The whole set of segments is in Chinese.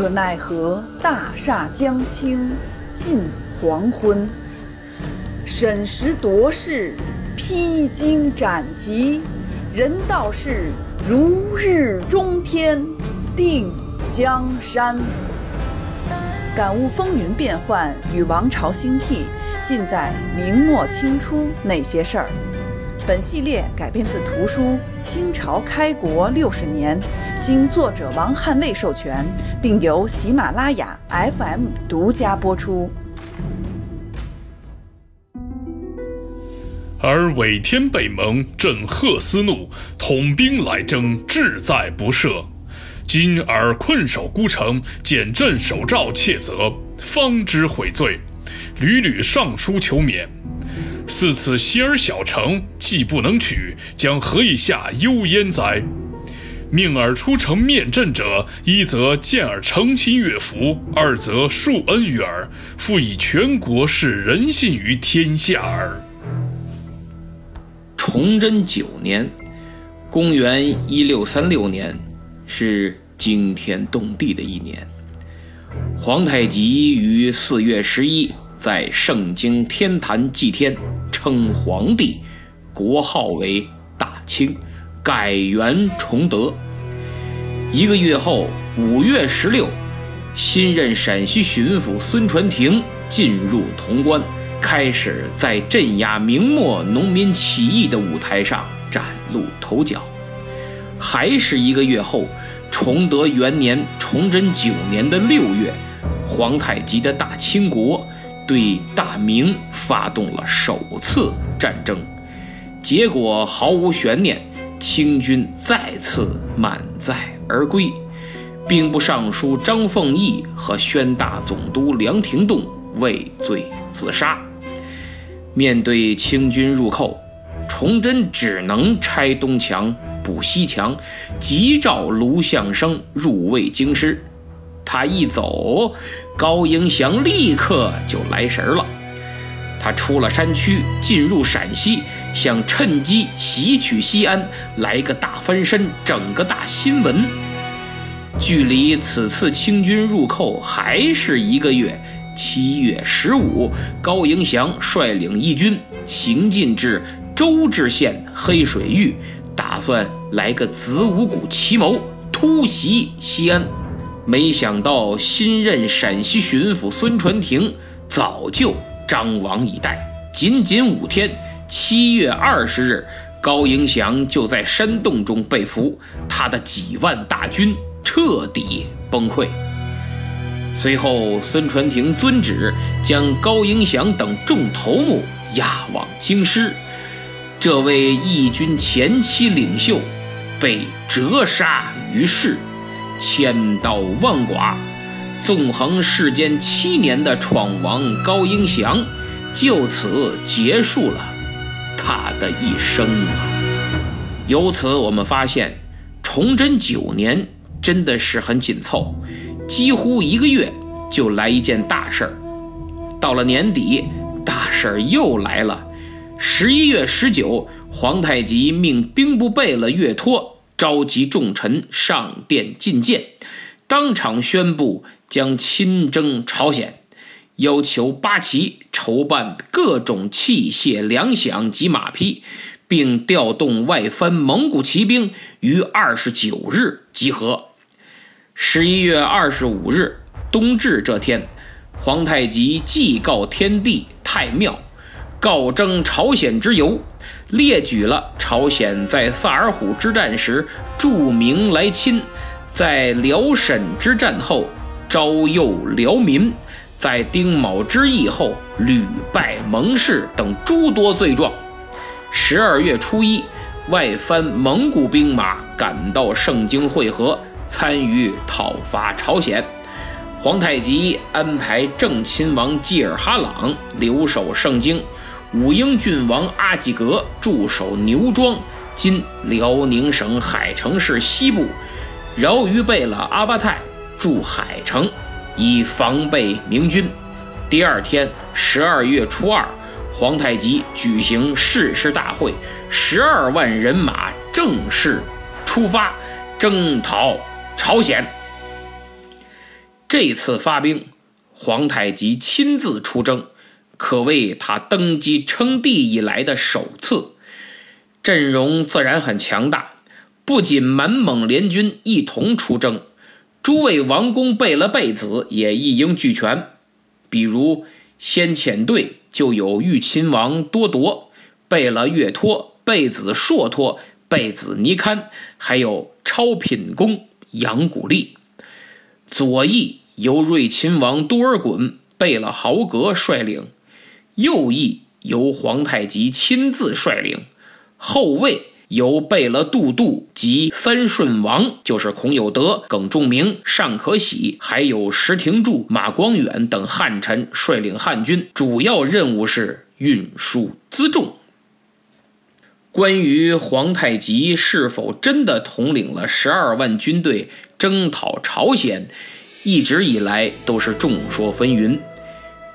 可奈何大厦将倾近黄昏。审时度势，披荆斩棘，人道是如日中天，定江山。感悟风云变幻与王朝兴替，尽在明末清初那些事儿。本系列改编自图书《清朝开国六十年》，经作者王汉卫授权，并由喜马拉雅 FM 独家播出。而伪天北盟震赫斯怒，统兵来征，志在不赦。今尔困守孤城，见镇守诏窃责，方知悔罪，屡屡上书求免。似此西儿小城，既不能取，将何以下忧焉哉？命尔出城面阵者，一则见尔成亲悦服，二则恕恩于尔，复以全国示人信于天下耳。崇祯九年，公元一六三六年，是惊天动地的一年。皇太极于四月十一在圣京天坛祭天。称皇帝，国号为大清，改元崇德。一个月后，五月十六，新任陕西巡抚孙传庭进入潼关，开始在镇压明末农民起义的舞台上崭露头角。还是一个月后，崇德元年崇祯九年的六月，皇太极的大清国。对大明发动了首次战争，结果毫无悬念，清军再次满载而归，兵部尚书张凤义和宣大总督梁廷栋畏罪自杀。面对清军入寇，崇祯只能拆东墙补西墙，急召卢象升入卫京师。他一走，高迎祥立刻就来神了。他出了山区，进入陕西，想趁机袭取西安，来个大翻身，整个大新闻。距离此次清军入寇还是一个月，七月十五，高迎祥率领义军行进至周至县黑水峪，打算来个子午谷奇谋，突袭西安。没想到新任陕西巡抚孙传庭早就张网以待，仅仅五天，七月二十日，高迎祥就在山洞中被俘，他的几万大军彻底崩溃。随后，孙传庭遵旨将高迎祥等众头目押往京师，这位义军前期领袖被折杀于市。千刀万剐，纵横世间七年的闯王高迎祥，就此结束了他的一生啊！由此我们发现，崇祯九年真的是很紧凑，几乎一个月就来一件大事儿。到了年底，大事儿又来了。十一月十九，皇太极命兵部贝勒岳托。召集众臣上殿觐见，当场宣布将亲征朝鲜，要求八旗筹办各种器械、粮饷及马匹，并调动外藩蒙古骑兵于二十九日集合。十一月二十五日冬至这天，皇太极祭告天地太庙，告征朝鲜之由。列举了朝鲜在萨尔浒之战时著名来侵，在辽沈之战后招诱辽民，在丁卯之役后屡败蒙氏等诸多罪状。十二月初一，外藩蒙古兵马赶到盛京会合，参与讨伐朝鲜。皇太极安排正亲王济尔哈朗留守盛京。武英郡王阿济格驻守牛庄（今辽宁省海城市西部），饶于贝勒阿巴泰驻海城，以防备明军。第二天，十二月初二，皇太极举行誓师大会，十二万人马正式出发征讨朝鲜。这次发兵，皇太极亲自出征，可谓他登基称帝以来的首次，阵容自然很强大。不仅满蒙联军一同出征，诸位王公贝勒贝子也一应俱全。比如先遣队就有豫亲王多铎、贝勒岳托、贝子硕托、贝子尼堪，还有超品公杨古立。左翼由瑞亲王多尔衮、贝勒豪格率领，右翼由皇太极亲自率领，后卫。由贝勒杜度及三顺王，就是孔有德、耿仲明、尚可喜，还有石廷柱、马光远等汉臣率领汉军，主要任务是运输辎重。关于皇太极是否真的统领了十二万军队征讨朝鲜，一直以来都是众说纷纭。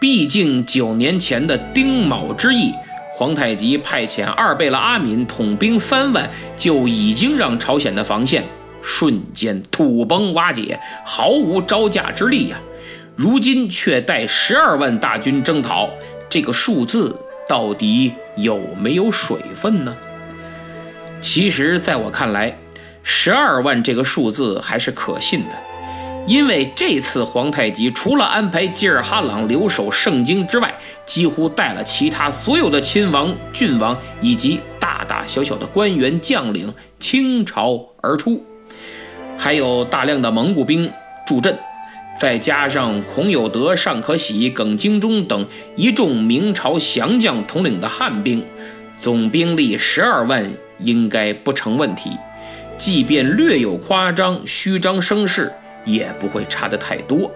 毕竟九年前的丁卯之役。皇太极派遣二贝勒阿敏统兵三万，就已经让朝鲜的防线瞬间土崩瓦解，毫无招架之力呀！如今却带十二万大军征讨，这个数字到底有没有水分呢？其实，在我看来，十二万这个数字还是可信的。因为这次皇太极除了安排吉尔哈朗留守盛京之外，几乎带了其他所有的亲王、郡王以及大大小小的官员将领倾巢而出，还有大量的蒙古兵助阵，再加上孔有德、尚可喜、耿精忠等一众明朝降将统领的汉兵，总兵力十二万应该不成问题。即便略有夸张、虚张声势。也不会差得太多。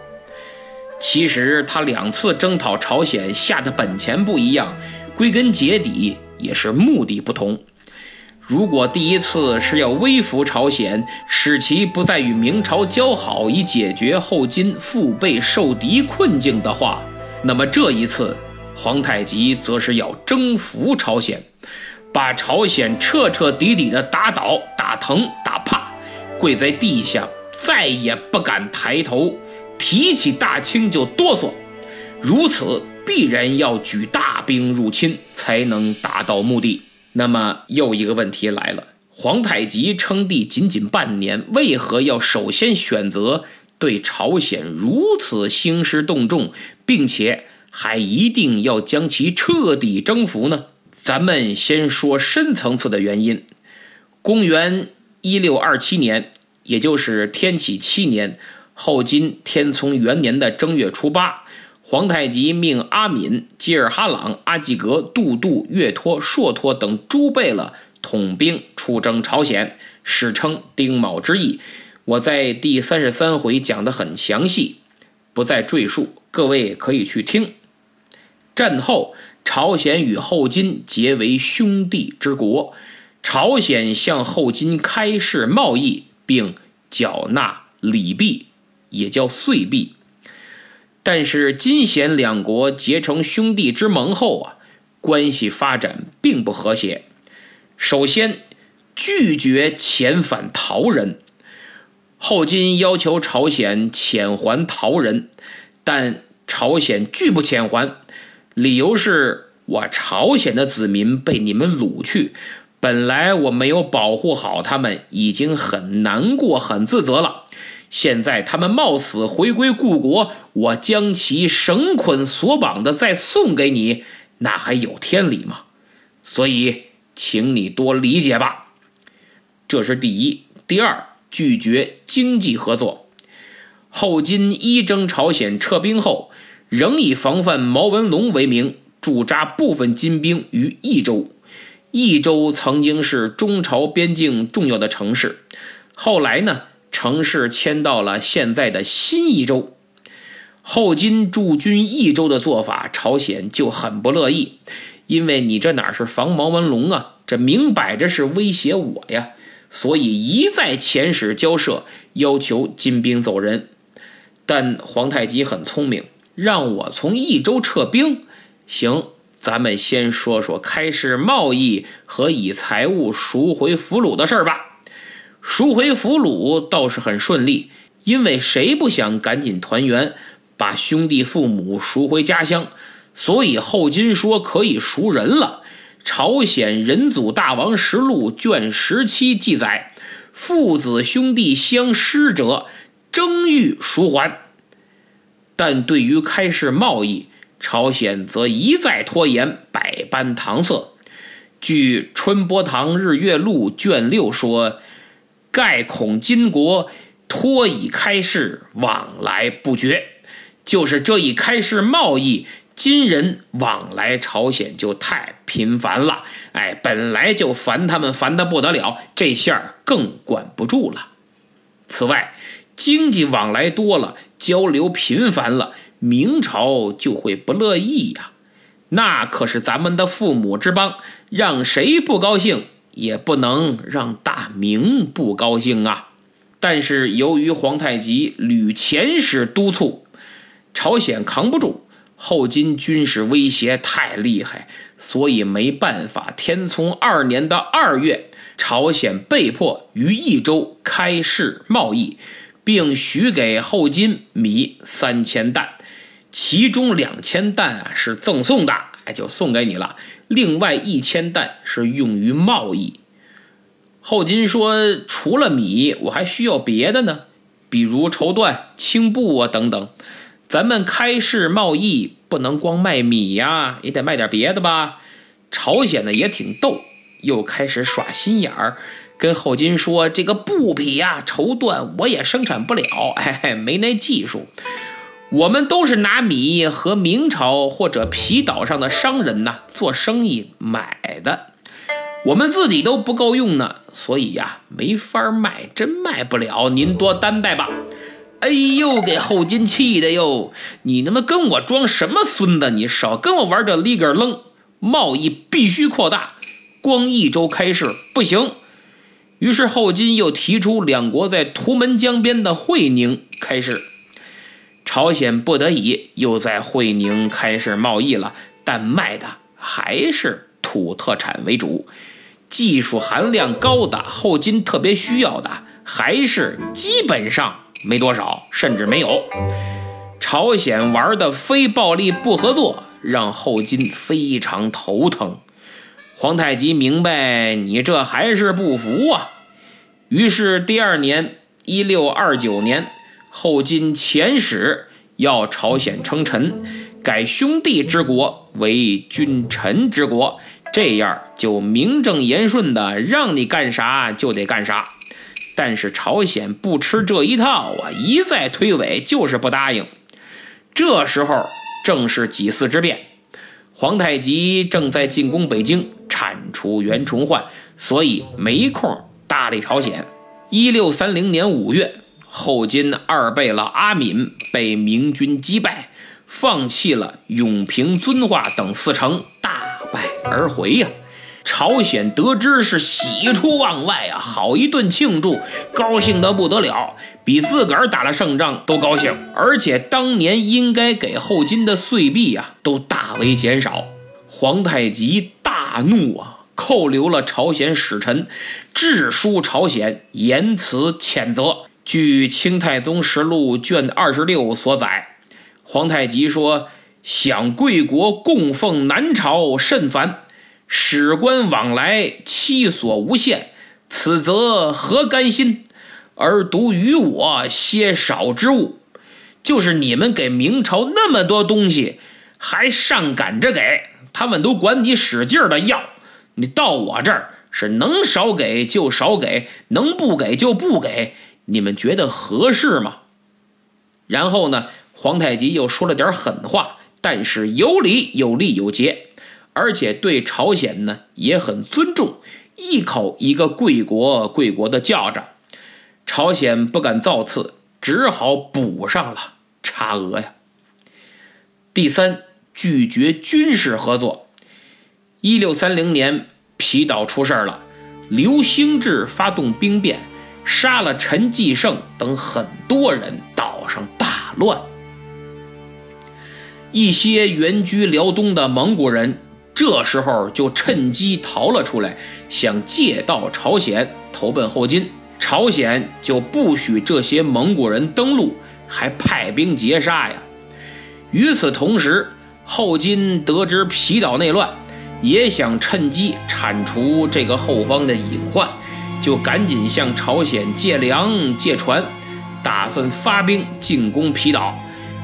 其实他两次征讨朝鲜下的本钱不一样，归根结底也是目的不同。如果第一次是要威服朝鲜，使其不再与明朝交好，以解决后金腹背受敌困境的话，那么这一次皇太极则是要征服朝鲜，把朝鲜彻彻底底的打倒、打疼、打怕，跪在地下。再也不敢抬头，提起大清就哆嗦。如此必然要举大兵入侵，才能达到目的。那么又一个问题来了：皇太极称帝仅仅半年，为何要首先选择对朝鲜如此兴师动众，并且还一定要将其彻底征服呢？咱们先说深层次的原因。公元一六二七年。也就是天启七年，后金天聪元年的正月初八，皇太极命阿敏、吉尔哈朗、阿济格、杜度、岳托、硕托等诸贝勒统兵出征朝鲜，史称丁卯之役。我在第三十三回讲得很详细，不再赘述，各位可以去听。战后，朝鲜与后金结为兄弟之国，朝鲜向后金开市贸易。并缴纳礼币，也叫岁币。但是金贤两国结成兄弟之盟后啊，关系发展并不和谐。首先，拒绝遣返逃人。后金要求朝鲜遣还逃人，但朝鲜拒不遣还，理由是我朝鲜的子民被你们掳去。本来我没有保护好他们，已经很难过、很自责了。现在他们冒死回归故国，我将其绳捆索绑的再送给你，那还有天理吗？所以，请你多理解吧。这是第一。第二，拒绝经济合作。后金一征朝鲜撤兵后，仍以防范毛文龙为名，驻扎部分金兵于益州。益州曾经是中朝边境重要的城市，后来呢，城市迁到了现在的新益州。后金驻军益州的做法，朝鲜就很不乐意，因为你这哪是防毛文龙啊，这明摆着是威胁我呀，所以一再遣使交涉，要求金兵走人。但皇太极很聪明，让我从益州撤兵，行。咱们先说说开市贸易和以财物赎回俘虏的事儿吧。赎回俘虏倒是很顺利，因为谁不想赶紧团圆，把兄弟父母赎回家乡？所以后金说可以赎人了。朝鲜仁祖大王实录卷十七记载：父子兄弟相失者，争欲赎还。但对于开市贸易，朝鲜则一再拖延，百般搪塞。据《春波堂日月录》卷六说：“盖恐金国托以开市，往来不绝。”就是这一开市贸易，金人往来朝鲜就太频繁了。哎，本来就烦他们烦得不得了，这下更管不住了。此外，经济往来多了，交流频繁了。明朝就会不乐意呀，那可是咱们的父母之邦，让谁不高兴也不能让大明不高兴啊。但是由于皇太极屡遣使督促，朝鲜扛不住，后金军事威胁太厉害，所以没办法。天聪二年的二月，朝鲜被迫于益州开市贸易，并许给后金米三千担。其中两千担啊是赠送的，哎，就送给你了。另外一千担是用于贸易。后金说，除了米，我还需要别的呢，比如绸缎、青布啊等等。咱们开市贸易不能光卖米呀，也得卖点别的吧。朝鲜呢也挺逗，又开始耍心眼儿，跟后金说，这个布匹呀、绸缎我也生产不了，嘿嘿，没那技术。我们都是拿米和明朝或者皮岛上的商人呐做生意买的，我们自己都不够用呢，所以呀没法卖，真卖不了，您多担待吧。哎呦，给后金气的哟！你他妈跟我装什么孙子？你少跟我玩这里个楞！贸易必须扩大，光一周开市不行。于是后金又提出两国在图门江边的会宁开市。朝鲜不得已又在会宁开始贸易了，但卖的还是土特产为主，技术含量高的后金特别需要的还是基本上没多少，甚至没有。朝鲜玩的非暴力不合作，让后金非常头疼。皇太极明白你这还是不服啊，于是第二年一六二九年。后金遣使要朝鲜称臣，改兄弟之国为君臣之国，这样就名正言顺的让你干啥就得干啥。但是朝鲜不吃这一套啊，一再推诿，就是不答应。这时候正是几次之变，皇太极正在进攻北京，铲除袁崇焕，所以没空搭理朝鲜。一六三零年五月。后金二贝勒阿敏被明军击败，放弃了永平、遵化等四城，大败而回呀。朝鲜得知是喜出望外啊，好一顿庆祝，高兴得不得了，比自个儿打了胜仗都高兴。而且当年应该给后金的岁币啊，都大为减少。皇太极大怒啊，扣留了朝鲜使臣，致书朝鲜，言辞谴责。据《清太宗实录》卷二十六所载，皇太极说：“想贵国供奉南朝甚繁，使官往来期所无限，此则何甘心？而独与我些少之物，就是你们给明朝那么多东西，还上赶着给他们，都管你使劲的要，你到我这儿是能少给就少给，能不给就不给。”你们觉得合适吗？然后呢，皇太极又说了点狠话，但是有理有利有节，而且对朝鲜呢也很尊重，一口一个贵国贵国的叫着，朝鲜不敢造次，只好补上了差额呀。第三，拒绝军事合作。一六三零年，皮岛出事了，刘兴志发动兵变。杀了陈继胜等很多人，岛上大乱。一些原居辽东的蒙古人这时候就趁机逃了出来，想借道朝鲜投奔后金。朝鲜就不许这些蒙古人登陆，还派兵截杀呀。与此同时，后金得知皮岛内乱，也想趁机铲除这个后方的隐患，就赶紧向朝鲜借粮借船，打算发兵进攻皮岛。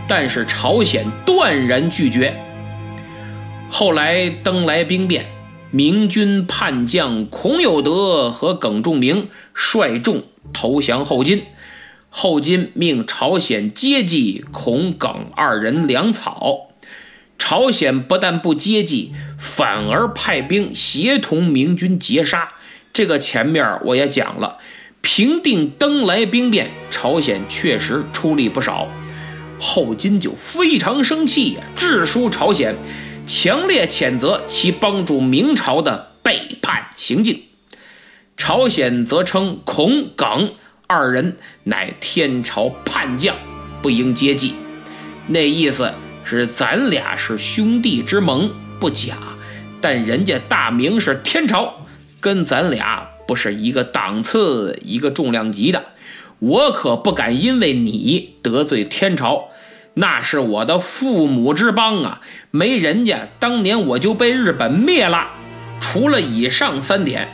但是朝鲜断然拒绝。后来登莱兵变，明军叛将孔有德和耿仲明率众投降后金。后金命朝鲜接济孔耿二人粮草，朝鲜不但不接济，反而派兵协同明军截杀。这个前面我也讲了，平定登莱兵变，朝鲜确实出力不少。后金就非常生气呀，致书朝鲜，强烈谴责其帮助明朝的背叛行径。朝鲜则称孔耿二人乃天朝叛将，不应接济。那意思是咱俩是兄弟之盟，不假，但人家大明是天朝，跟咱俩不是一个档次、一个重量级的。我可不敢因为你得罪天朝，那是我的父母之邦啊！没人家，当年我就被日本灭了。除了以上三点，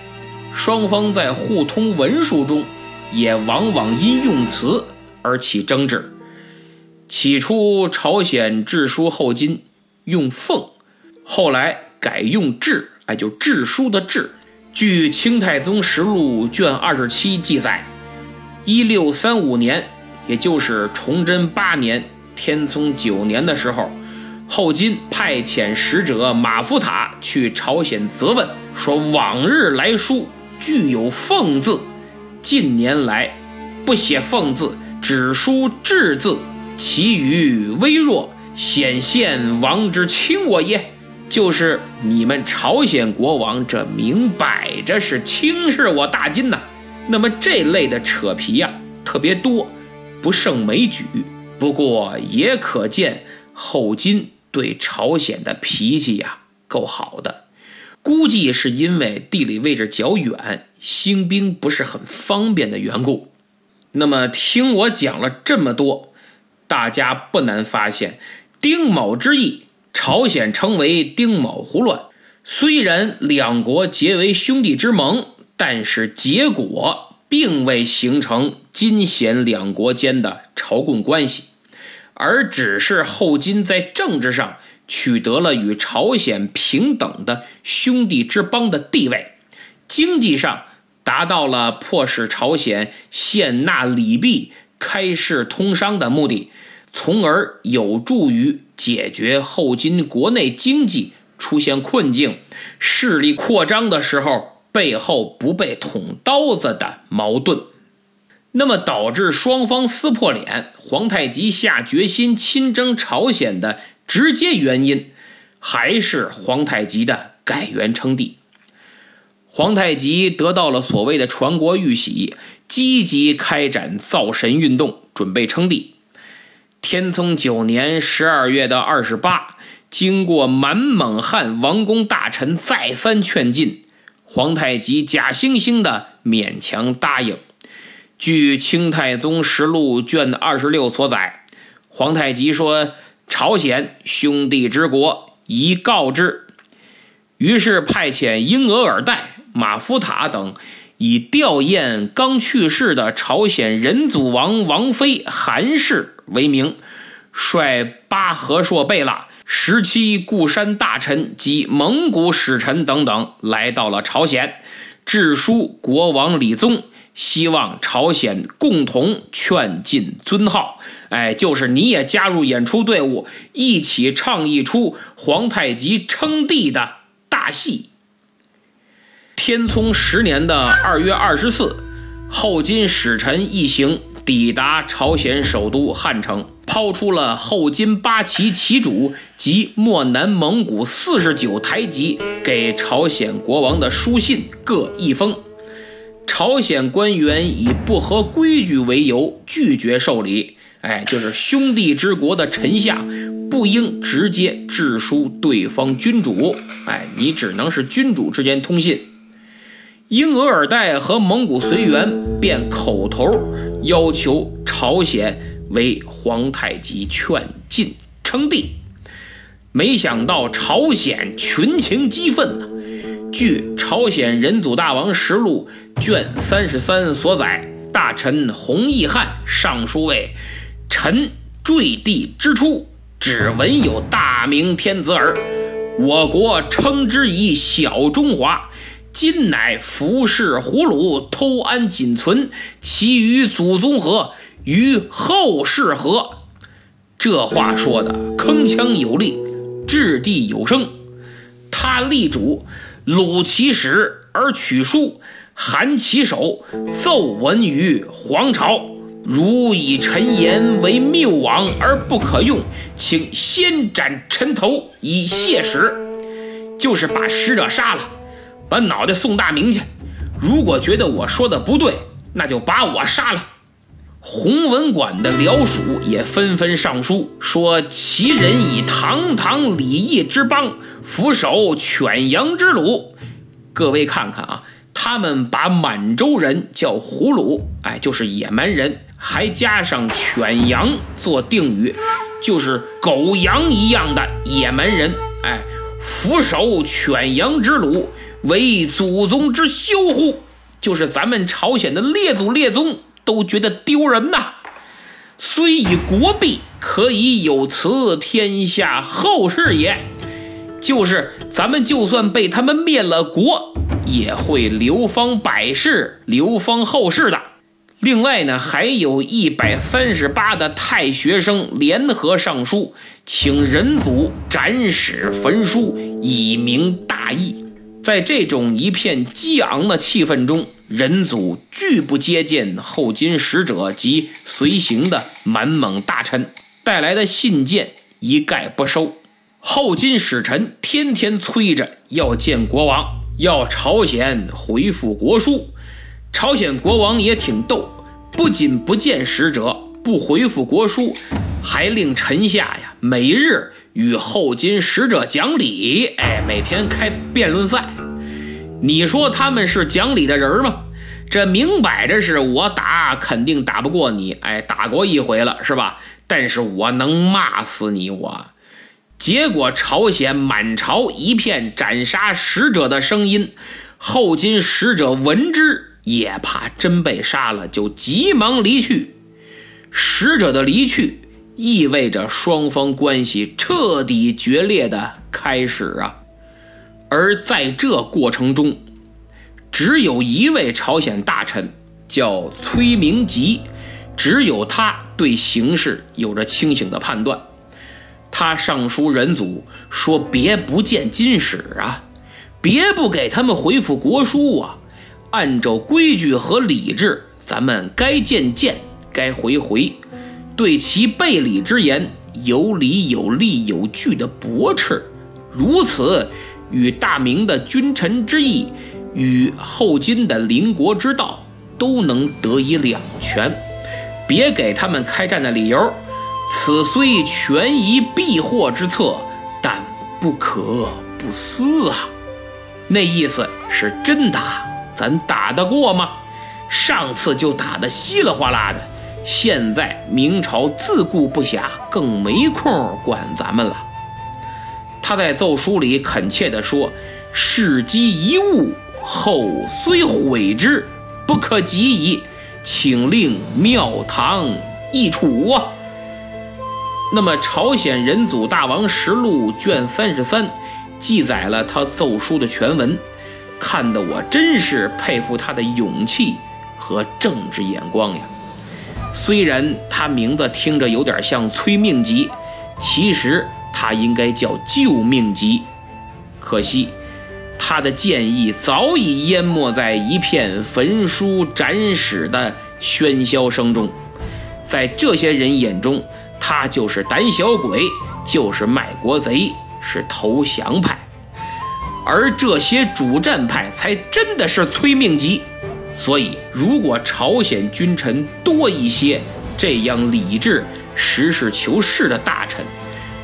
双方在互通文书中，也往往因用词而起争执。起初，朝鲜致书后金用“奉”，后来改用“致”，哎，就致书的“致”。据《清太宗实录》卷二十七记载。一六三五年，也就是崇祯八年、天聪九年的时候，后金派遣使者马福塔去朝鲜责问，说往日来书具有“奉”字，近年来不写“奉”字，只书“至”字，其语微弱，显现王之轻我也。就是你们朝鲜国王，这明摆着是轻视我大金呐。那么这类的扯皮呀特别多，不胜枚举。不过也可见后金对朝鲜的脾气呀够好的，估计是因为地理位置较远，兴兵不是很方便的缘故。那么听我讲了这么多，大家不难发现，丁卯之役，朝鲜称为丁卯胡乱。虽然两国结为兄弟之盟。但是结果并未形成金贤两国间的朝贡关系，而只是后金在政治上取得了与朝鲜平等的兄弟之邦的地位，经济上达到了迫使朝鲜献纳礼币、开市通商的目的，从而有助于解决后金国内经济出现困境、势力扩张的时候。背后不被捅刀子的矛盾，那么导致双方撕破脸，皇太极下决心亲征朝鲜的直接原因，还是皇太极的改元称帝。皇太极得到了所谓的传国玉玺，积极开展造神运动，准备称帝。天聪九年十二月的二十八，经过满蒙汉王公大臣再三劝进。皇太极假惺惺的勉强答应。据《清太宗实录》卷二十六所载，皇太极说：“朝鲜兄弟之国，宜告之。”于是派遣英额尔岱、马夫塔等，以吊唁刚去世的朝鲜仁祖王王妃韩氏为名，率巴和硕贝拉。十七固山大臣及蒙古使臣等等来到了朝鲜，致书国王李宗，希望朝鲜共同劝进尊号。哎，就是你也加入演出队伍，一起唱一出皇太极称帝的大戏。天聪十年的二月二十四，后金使臣一行抵达朝鲜首都汉城。抛出了后金八旗旗主及漠南蒙古四十九台吉给朝鲜国王的书信各一封，朝鲜官员以不合规矩为由拒绝受礼。哎，就是兄弟之国的臣下不应直接致书对方君主，哎，你只能是君主之间通信。英额尔岱和蒙古随员便口头要求朝鲜为皇太极劝进称帝，没想到朝鲜群情激愤呐。据《朝鲜人祖大王实录》卷三十三所载，大臣洪义汉上书谓：“臣坠地之初，只闻有大明天子耳，我国称之以小中华。今乃服侍胡虏偷安仅存，其余祖宗何？与后世何？”这话说的铿锵有力，掷地有声。他立主。鲁其使而取书，韩其首，奏闻于皇朝。如以臣言为谬妄而不可用，请先斩臣头以谢使。就是把使者杀了，把脑袋送大明去。如果觉得我说的不对，那就把我杀了。弘文馆的僚属也纷纷上书，说其人以堂堂礼义之邦，俯首犬羊之虏。各位看看啊，他们把满洲人叫胡虏，哎，就是野蛮人，还加上犬羊做定语，就是狗羊一样的野蛮人，哎，俯首犬羊之虏，为祖宗之羞乎？就是咱们朝鲜的列祖列宗。都觉得丢人呐！虽以国弊，可以有辞天下后世也。就是咱们就算被他们灭了国，也会流芳百世、流芳后世的。另外呢，还有一百三十八的太学生联合上书，请仁祖斩史焚书，以明大义。在这种一片激昂的气氛中。人祖拒不接见后金使者及随行的满蒙大臣带来的信件，一概不收。后金使臣天天催着要见国王，要朝鲜回复国书。朝鲜国王也挺逗，不仅不见使者，不回复国书，还令臣下呀每日与后金使者讲理。哎，每天开辩论赛。你说他们是讲理的人吗？这明摆着是我打，肯定打不过你。哎，打过一回了，是吧？但是我能骂死你，我。结果朝鲜满朝一片斩杀使者的声音，后金使者闻之，也怕真被杀了，就急忙离去。使者的离去，意味着双方关系彻底决裂的开始啊。而在这过程中，只有一位朝鲜大臣叫崔明吉，只有他对形势有着清醒的判断。他上书仁祖说：“别不见金使啊，别不给他们回复国书啊。按照规矩和礼制，咱们该见见，该回回。对其背礼之言，有理有利有据的驳斥，如此。”与大明的君臣之义，与后金的邻国之道，都能得以两全。别给他们开战的理由。此虽权宜避祸之策，但不可不思啊！那意思是真打，咱打得过吗？上次就打得稀里哗啦的，现在明朝自顾不暇，更没空管咱们了。他在奏书里恳切地说：“事机一误，后虽悔之，不可及矣，请令庙堂易处啊。”那么，《朝鲜人祖大王实录》卷三十三记载了他奏书的全文，看得我真是佩服他的勇气和政治眼光呀。虽然他名字听着有点像催命集，其实。他应该叫救命急，可惜他的建议早已淹没在一片焚书斩史的喧嚣声中。在这些人眼中，他就是胆小鬼，就是卖国贼，是投降派。而这些主战派才真的是催命急。所以，如果朝鲜君臣多一些这样理智、实事求是的大臣，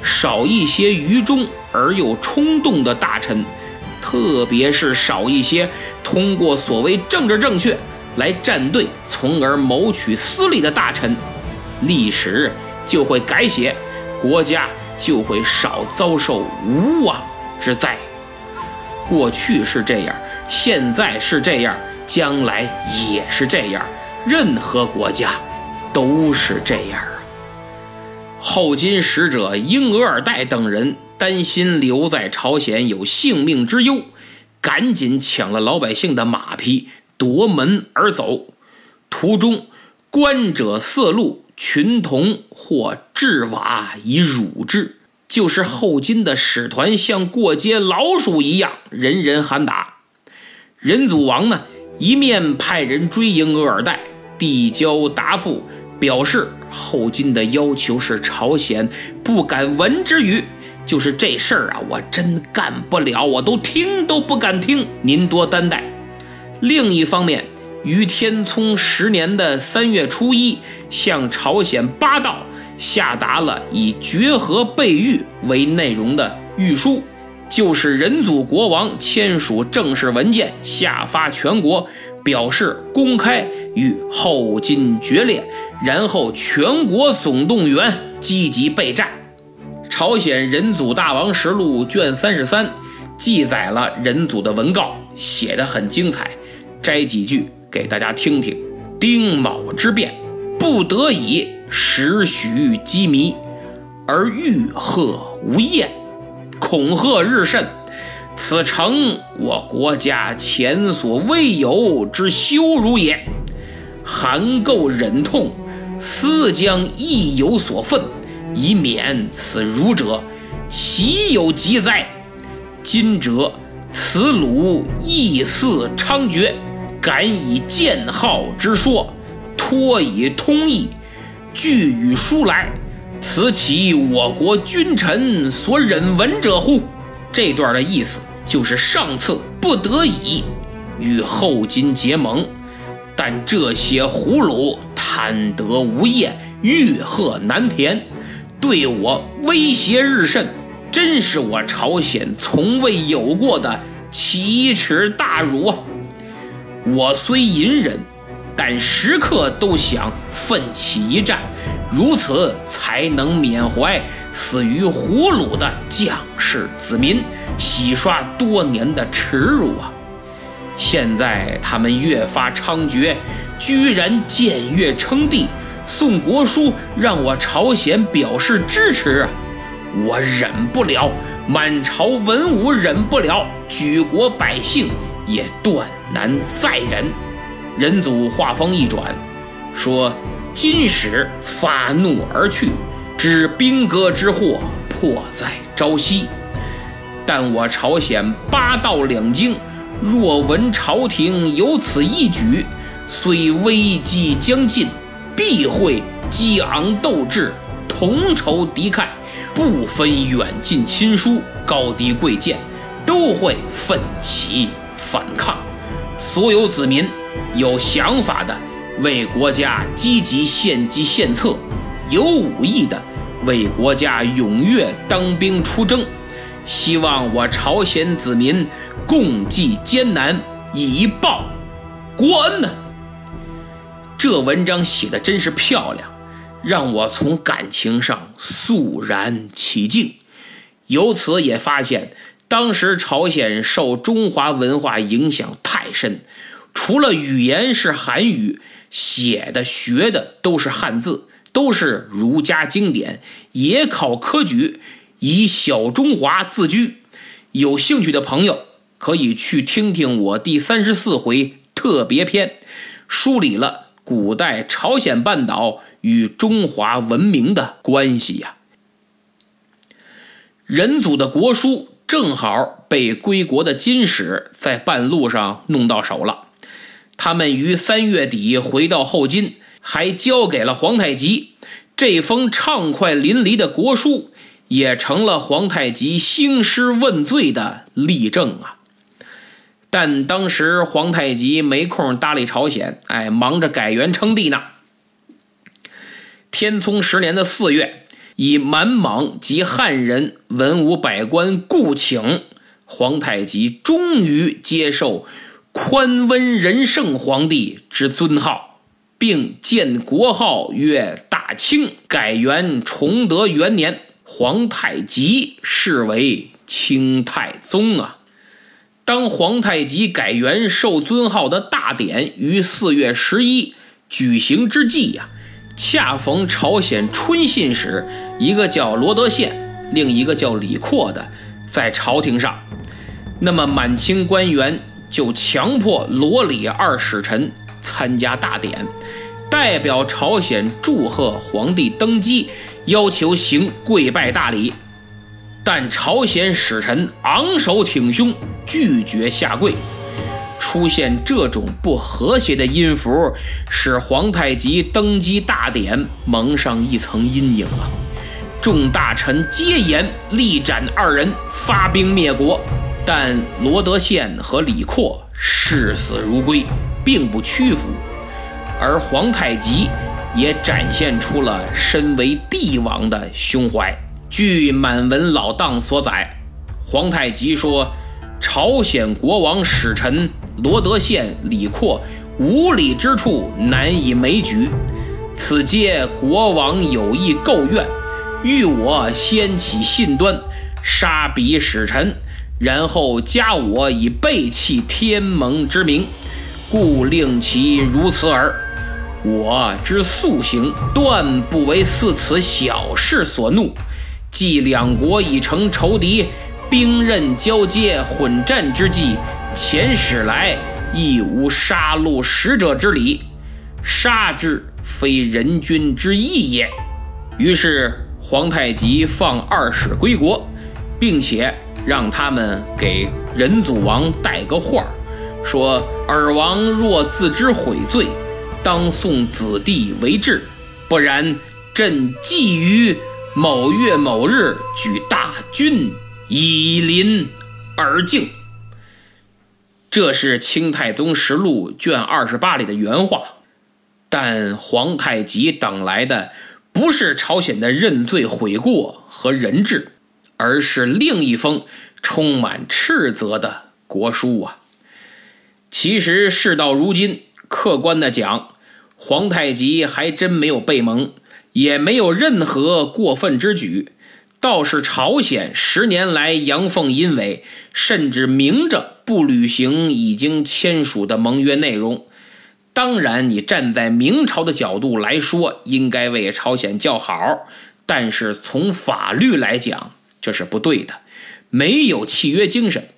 少一些愚忠而又冲动的大臣，特别是少一些通过所谓政治正确来站队，从而谋取私利的大臣，历史就会改写，国家就会少遭受无妄之灾。过去是这样，现在是这样，将来也是这样，任何国家都是这样啊。后金使者英额尔岱等人担心留在朝鲜有性命之忧，赶紧抢了老百姓的马匹，夺门而走。途中，观者色路，群童或置瓦以辱之。就是后金的使团像过街老鼠一样，人人喊打。仁祖王呢，一面派人追迎额尔岱，递交答复，表示后金的要求是朝鲜不敢闻之语，就是这事儿啊，我真干不了，我都听都不敢听，您多担待。另一方面，于天聪十年的三月初一，向朝鲜八道。下达了以绝和备御为内容的谕书，就是仁祖国王签署正式文件，下发全国，表示公开与后金决裂，然后全国总动员，积极备战。朝鲜仁祖大王实录卷三十三记载了仁祖的文告，写得很精彩，摘几句给大家听听：丁卯之变，不得已。时许机迷，而欲贺无厌，恐吓日甚。此诚我国家前所未有之羞辱也。韩垢忍痛，思将亦有所愤，以免此辱者，岂有极哉？今者此鲁亦似猖獗，敢以剑号之说，托以通义。据与书来，此岂我国君臣所忍闻者乎？这段的意思就是上次不得已与后金结盟，但这些俘虏贪得无厌，欲壑难填，对我威胁日甚，真是我朝鲜从未有过的奇耻大辱啊！我虽隐忍。但时刻都想奋起一战，如此才能缅怀死于胡虏的将士子民，洗刷多年的耻辱啊！现在他们越发猖獗，居然僭越称帝，送国书让我朝鲜表示支持，我忍不了，满朝文武忍不了，举国百姓也断难再忍。仁祖话锋一转，说：“金使发怒而去，知兵戈之祸迫在朝夕。但我朝鲜八道两京，若闻朝廷有此一举，虽危机将近，必会激昂斗志，同仇敌忾，不分远近亲疏、高低贵贱，都会奋起反抗。所有子民。”有想法的为国家积极献计献策，有武艺的为国家踊跃当兵出征。希望我朝鲜子民共济艰难，以报国恩呢。这文章写的真是漂亮，让我从感情上肃然起敬。由此也发现，当时朝鲜受中华文化影响太深。除了语言是韩语，写的学的都是汉字，都是儒家经典，也考科举，以小中华自居。有兴趣的朋友可以去听听我第三十四回特别篇，梳理了古代朝鲜半岛与中华文明的关系呀。仁祖的国书正好被归国的金使在半路上弄到手了。他们于三月底回到后金，还交给了皇太极这封畅快淋漓的国书，也成了皇太极兴师问罪的例证啊。但当时皇太极没空搭理朝鲜，哎，忙着改元称帝呢。天聪十年的四月，以满蒙及汉人文武百官故请，皇太极终于接受宽温仁圣皇帝之尊号，并建国号曰大清，改元崇德元年，皇太极是为清太宗啊。当皇太极改元受尊号的大典于四月十一举行之际呀。恰逢朝鲜春信使一个叫罗德宪，另一个叫李阔的在朝廷上，那么满清官员就强迫罗李二使臣参加大典，代表朝鲜祝贺皇帝登基，要求行跪拜大礼，但朝鲜使臣昂首挺胸，拒绝下跪。出现这种不和谐的音符，使皇太极登基大典蒙上一层阴影啊！众大臣皆言力斩二人，发兵灭国。但罗德宪和李阔视死如归，并不屈服。而皇太极也展现出了身为帝王的胸怀。据满文老档所载，皇太极说。朝鲜国王使臣罗德宪、李阔无礼之处难以枚举，此皆国王有意构怨，欲我先起信端，杀彼使臣，然后加我以背弃天盟之名，故令其如此耳。我之素行断不为似此小事所怒，既两国已成仇敌。兵刃交接、混战之际，遣使来亦无杀戮使者之理，杀之非人君之义也。于是皇太极放二使归国，并且让他们给仁祖王带个话儿，说：“尔王若自知悔罪，当送子弟为质；不然，朕即于某月某日举大军。”以临而敬，这是《清太宗实录》卷二十八里的原话。但皇太极等来的不是朝鲜的认罪悔过和人质，而是另一封充满斥责的国书啊！其实事到如今，客观的讲，皇太极还真没有被蒙，也没有任何过分之举。倒是朝鲜十年来阳奉阴违，甚至明着不履行已经签署的盟约内容。当然，你站在明朝的角度来说，应该为朝鲜叫好。但是从法律来讲，这是不对的，没有契约精神。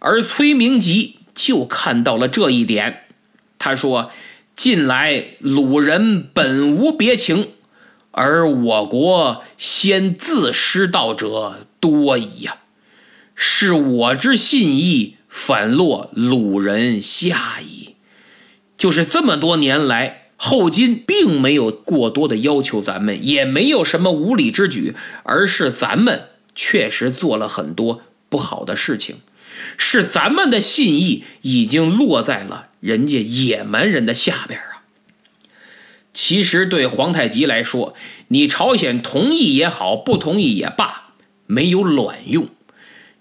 而崔明吉就看到了这一点，他说：“近来鲁人本无别情。”而我国先自失道者多矣呀，是我之信义反落鲁人下矣。就是这么多年来，后金并没有过多的要求咱们，也没有什么无理之举，而是咱们确实做了很多不好的事情，是咱们的信义已经落在了人家野蛮人的下边啊。其实对皇太极来说，你朝鲜同意也好，不同意也罢，没有卵用。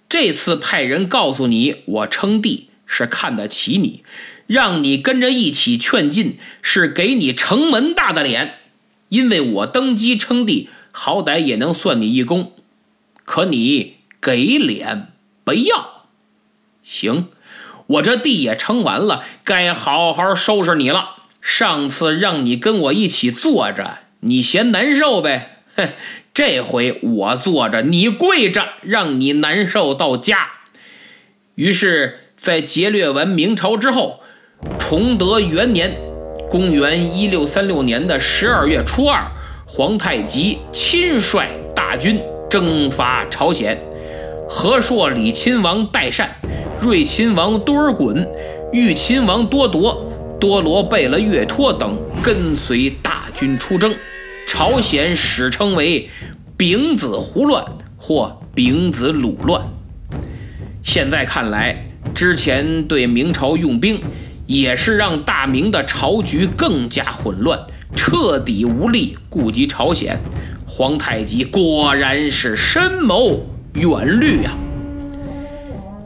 这次派人告诉你，我称帝是看得起你，让你跟着一起劝进，是给你城门大的脸。因为我登基称帝，好歹也能算你一功。可你给脸不要，行，我这地也称完了，该好好收拾你了。上次让你跟我一起坐着，你嫌难受呗？哼，这回我坐着，你跪着，让你难受到家。于是，在劫掠完明朝之后，崇德元年（公元一六三六年的十二月初二），皇太极亲率大军征伐朝鲜，和硕李亲王代善、瑞亲王多尔衮、豫亲王多铎。多罗贝勒岳托等跟随大军出征，朝鲜史称为“丙子胡乱”或“丙子鲁乱”。现在看来，之前对明朝用兵，也是让大明的朝局更加混乱，彻底无力顾及朝鲜。皇太极果然是深谋远虑啊！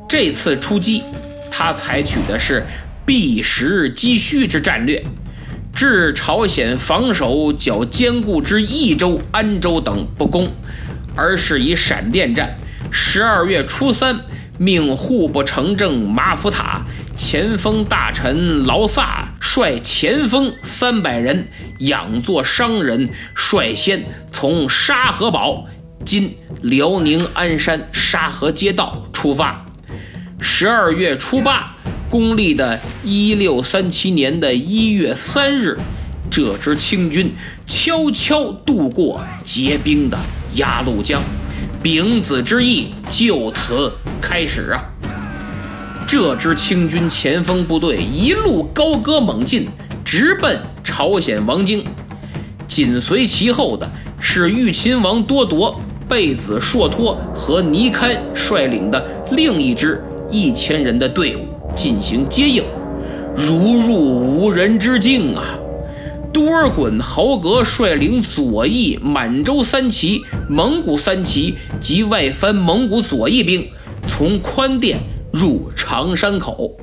这次出击，他采取的是避实击虚之战略，置朝鲜防守较坚固之益州、安州等不攻，而是以闪电战。十二月初三，命户部城正马福塔、前锋大臣劳萨率前锋三百人，仰作商人，率先从沙河堡（今辽宁鞍山沙河街道）出发。十二月初八，公历的一六三七年的一月三日，这支清军悄悄渡过结冰的鸭绿江，丙子之役就此开始啊！这支清军前锋部队一路高歌猛进，直奔朝鲜王京。紧随其后的是玉秦王多铎、贝子硕托和尼堪率领的另一支。一千人的队伍进行接应，如入无人之境啊！多尔衮豪格率领左翼满洲三旗、蒙古三旗及外藩蒙古左翼兵，从宽甸入长山口。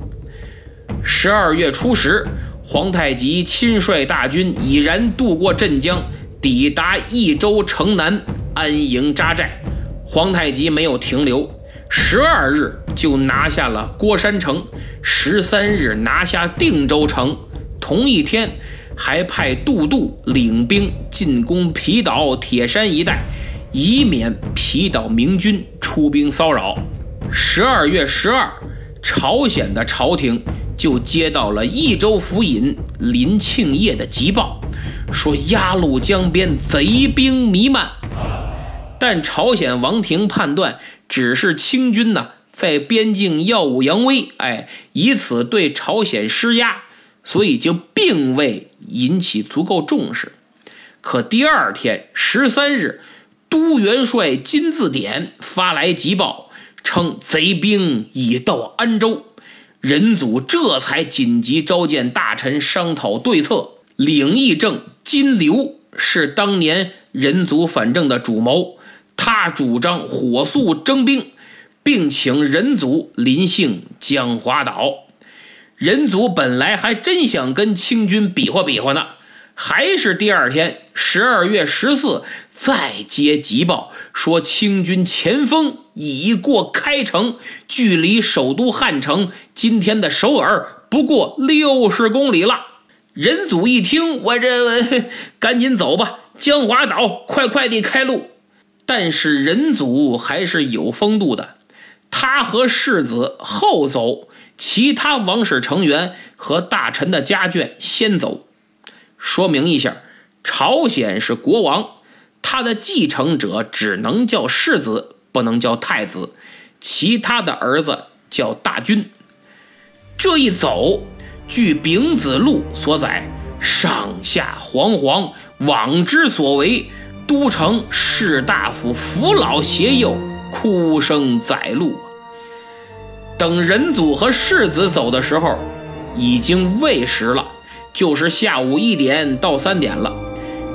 十二月初十，皇太极亲率大军已然渡过镇江，抵达益州城南安营扎寨。皇太极没有停留。十二日就拿下了郭山城，十三日拿下定州城，同一天还派杜度领兵进攻皮岛、铁山一带，以免皮岛明军出兵骚扰。十二月十二，朝鲜的朝廷就接到了益州府尹林庆业的急报，说鸭绿江边贼兵弥漫，但朝鲜王庭判断。只是清军呢，在边境耀武扬威，哎，以此对朝鲜施压，所以就并未引起足够重视。可第二天十三日，都元帅金字典发来急报，称贼兵已到安州。仁祖这才紧急召见大臣商讨对策。领议政金流是当年仁祖反正的主谋。他主张火速征兵，并请仁祖临幸江华岛。仁祖本来还真想跟清军比划比划呢，还是第二天十二月十四再接急报，说清军前锋已过开城，距离首都汉城今天的首尔不过六十公里了。仁祖一听，我这 赶紧走吧，江华岛，快快地开路。但是仁祖还是有风度的，他和世子后走，其他王室成员和大臣的家眷先走。说明一下，朝鲜是国王，他的继承者只能叫世子，不能叫太子，其他的儿子叫大君。这一走，据《丙子录》所载，上下惶惶，往之所为。都城士大夫扶老携幼，哭声载路。等仁祖和世子走的时候，已经未时了，就是下午一点到三点了。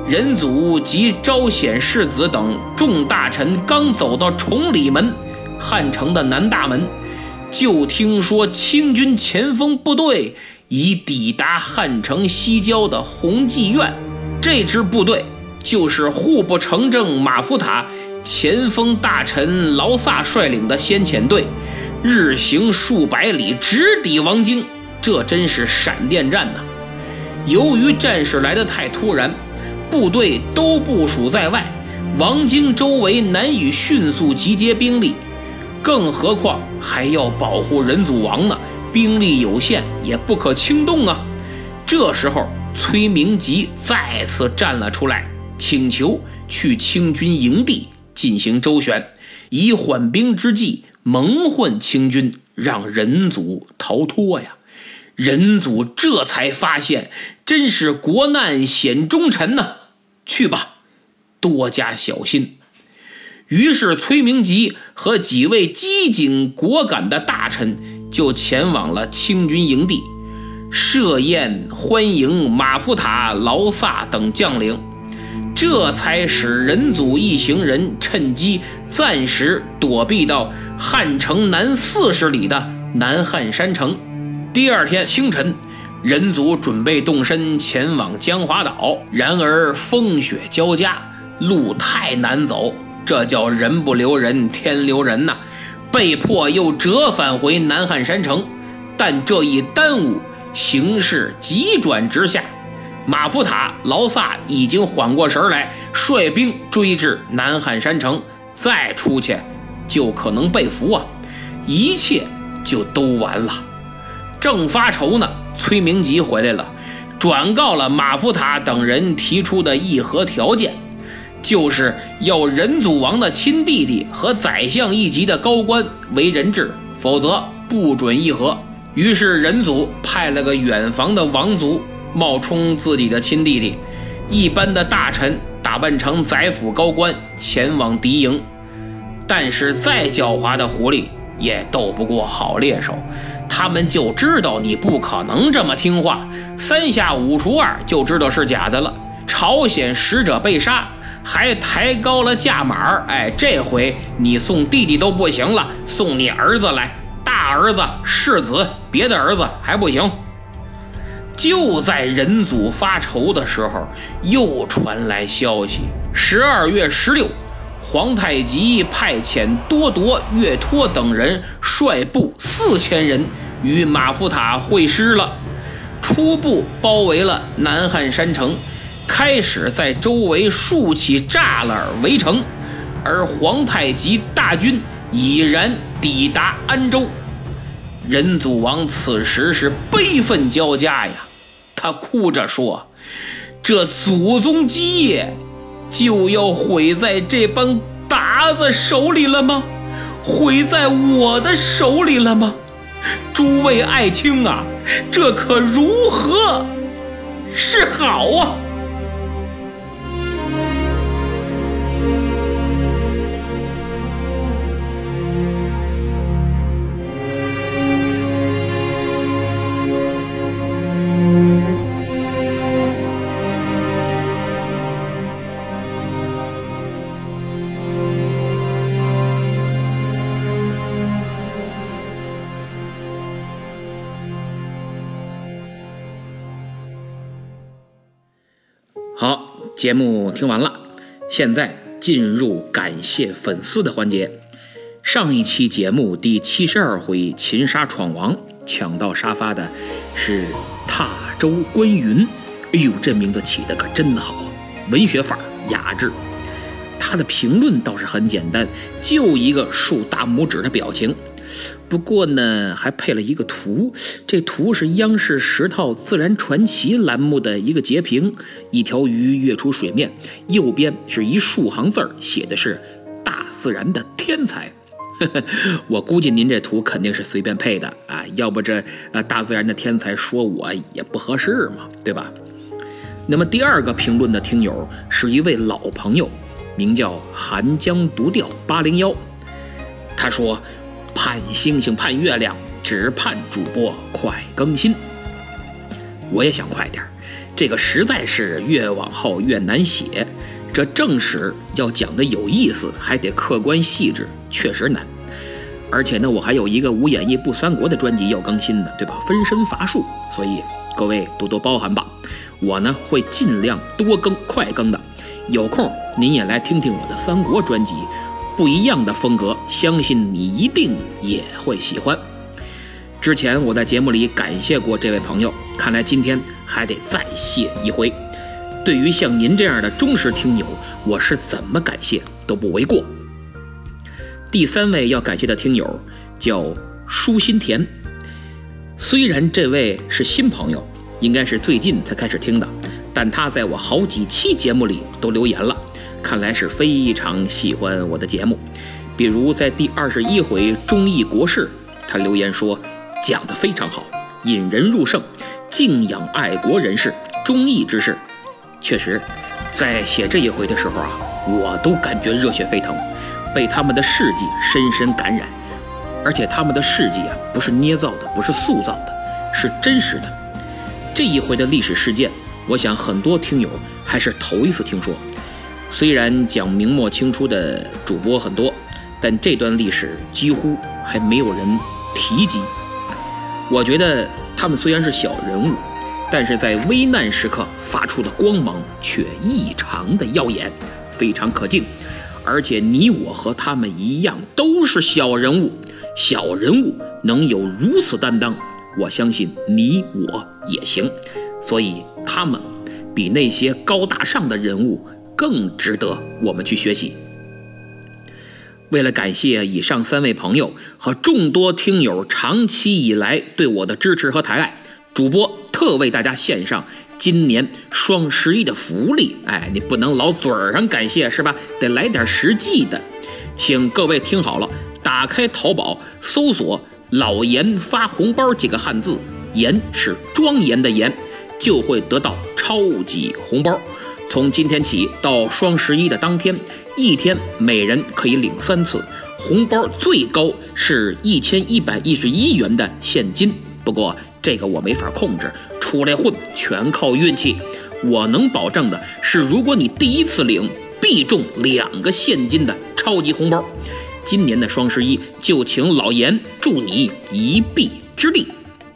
仁祖及昭显世子等众大臣刚走到崇礼门（汉城的南大门），就听说清军前锋部队已抵达汉城西郊的弘济院。这支部队。就是户部城正马福塔、前锋大臣劳萨率领的先遣队，日行数百里，直抵王京。这真是闪电战呐！由于战事来得太突然，部队都部署在外，王京周围难以迅速集结兵力，更何况还要保护仁祖王呢？兵力有限，也不可轻动啊！这时候，崔明吉再次站了出来。请求去清军营地进行周旋，以缓兵之计蒙混清军，让仁祖逃脱呀！仁祖这才发现，真是国难险忠臣呐！去吧，多加小心。于是崔明吉和几位机警果敢的大臣就前往了清军营地，设宴欢迎马福塔、劳萨等将领。这才使人祖一行人趁机暂时躲避到汉城南四十里的南汉山城。第二天清晨，人族准备动身前往江华岛，然而风雪交加，路太难走，这叫人不留人，天留人呐！被迫又折返回南汉山城。但这一耽误，形势急转直下。马福塔、劳萨已经缓过神来，率兵追至南汉山城，再出去就可能被俘啊！一切就都完了。正发愁呢，崔明吉回来了，转告了马福塔等人提出的议和条件，就是要仁祖王的亲弟弟和宰相一级的高官为人质，否则不准议和。于是仁祖派了个远房的王族。冒充自己的亲弟弟，一般的大臣打扮成宰府高官前往敌营，但是再狡猾的狐狸也斗不过好猎手，他们就知道你不可能这么听话，三下五除二就知道是假的了。朝鲜使者被杀，还抬高了价码哎，这回你送弟弟都不行了，送你儿子来，大儿子世子，别的儿子还不行。就在仁祖发愁的时候，又传来消息：十二月十六，皇太极派遣多铎、岳托等人率部四千人与马福塔会师了，初步包围了南汉山城，开始在周围竖起栅栏围城，而皇太极大军已然抵达安州。仁祖王此时是悲愤交加呀。他哭着说：“这祖宗基业就要毁在这帮鞑子手里了吗？毁在我的手里了吗？诸位爱卿啊，这可如何是好啊？”节目听完了，现在进入感谢粉丝的环节。上一期节目第七十二回擒杀闯王抢到沙发的是踏州关云，哎呦，这名字起的可真好，文学范儿雅致。他的评论倒是很简单，就一个竖大拇指的表情。不过呢，还配了一个图，这图是央视十套自然传奇栏目的一个截屏，一条鱼跃出水面，右边是一竖行字儿，写的是“大自然的天才”。我估计您这图肯定是随便配的啊，要不这呃大自然的天才说我也不合适嘛，对吧？那么第二个评论的听友是一位老朋友，名叫寒江独钓八零幺，他说。盼星星盼月亮，只盼主播快更新。我也想快点儿这个实在是越往后越难写。这正史要讲的有意思，还得客观细致，确实难。而且呢，我还有一个无演义不三国的专辑要更新呢，对吧？分身乏术，所以各位多多包涵吧。我呢会尽量多更快更的，有空您也来听听我的三国专辑。不一样的风格，相信你一定也会喜欢。之前我在节目里感谢过这位朋友，看来今天还得再谢一回。对于像您这样的忠实听友，我是怎么感谢都不为过。第三位要感谢的听友叫舒心田，虽然这位是新朋友，应该是最近才开始听的，但他在我好几期节目里都留言了。看来是非常喜欢我的节目，比如在第二十一回忠义国事，他留言说讲得非常好，引人入胜，敬仰爱国人士，忠义之士。确实，在写这一回的时候啊，我都感觉热血沸腾，被他们的事迹深深感染。而且他们的事迹啊，不是捏造的，不是塑造的，是真实的。这一回的历史事件，我想很多听友还是头一次听说。虽然讲明末清初的主播很多，但这段历史几乎还没有人提及。我觉得他们虽然是小人物，但是在危难时刻发出的光芒却异常的耀眼，非常可敬。而且你我和他们一样，都是小人物，小人物能有如此担当，我相信你我也行。所以他们比那些高大上的人物更值得我们去学习。为了感谢以上三位朋友和众多听友长期以来对我的支持和抬爱，主播特为大家献上今年双十一的福利。哎，你不能老嘴上感谢是吧？得来点实际的。请各位听好了，打开淘宝搜索“老严发红包”几个汉字，“严”是庄严的“严”，就会得到超级红包。从今天起到双十一的当天，一天每人可以领三次红包，最高是一千一百一十一元的现金。不过这个我没法控制，出来混全靠运气。我能保证的是，如果你第一次领，必中两个现金的超级红包。今年的双十一，就请老严助你一臂之力。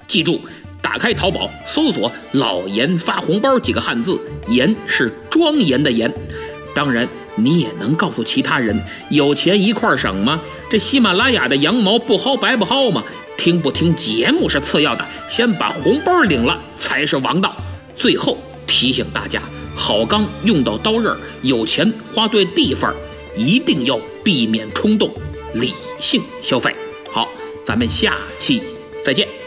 记住。打开淘宝，搜索“老严发红包”几个汉字，“严”是庄严的“严”。当然，你也能告诉其他人，有钱一块省吗？这喜马拉雅的羊毛不薅白不薅吗？听不听节目是次要的，先把红包领了才是王道。最后提醒大家，好钢用到刀刃，有钱花对地方，一定要避免冲动，理性消费。好，咱们下期再见。